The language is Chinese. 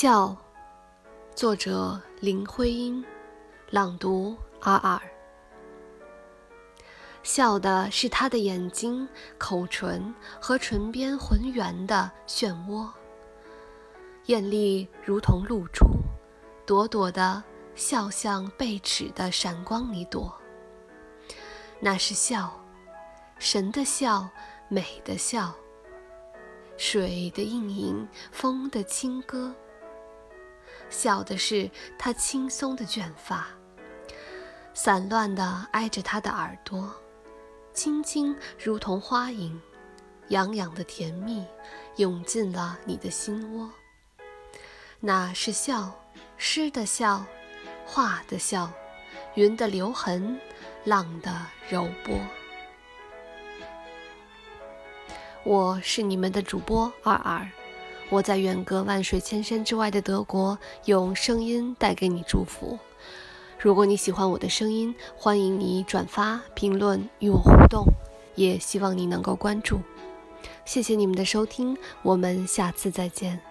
笑，作者林徽因，朗读阿尔。笑的是他的眼睛、口唇和唇边浑圆的漩涡，艳丽如同露珠，朵朵的笑像贝齿的闪光里躲。那是笑，神的笑，美的笑，水的映影，风的轻歌。笑的是他轻松的卷发，散乱地挨着他的耳朵，轻轻如同花影，痒痒的甜蜜涌进了你的心窝。那是笑，诗的笑，画的笑，云的留痕，浪的柔波。我是你们的主播二二。我在远隔万水千山之外的德国，用声音带给你祝福。如果你喜欢我的声音，欢迎你转发、评论与我互动，也希望你能够关注。谢谢你们的收听，我们下次再见。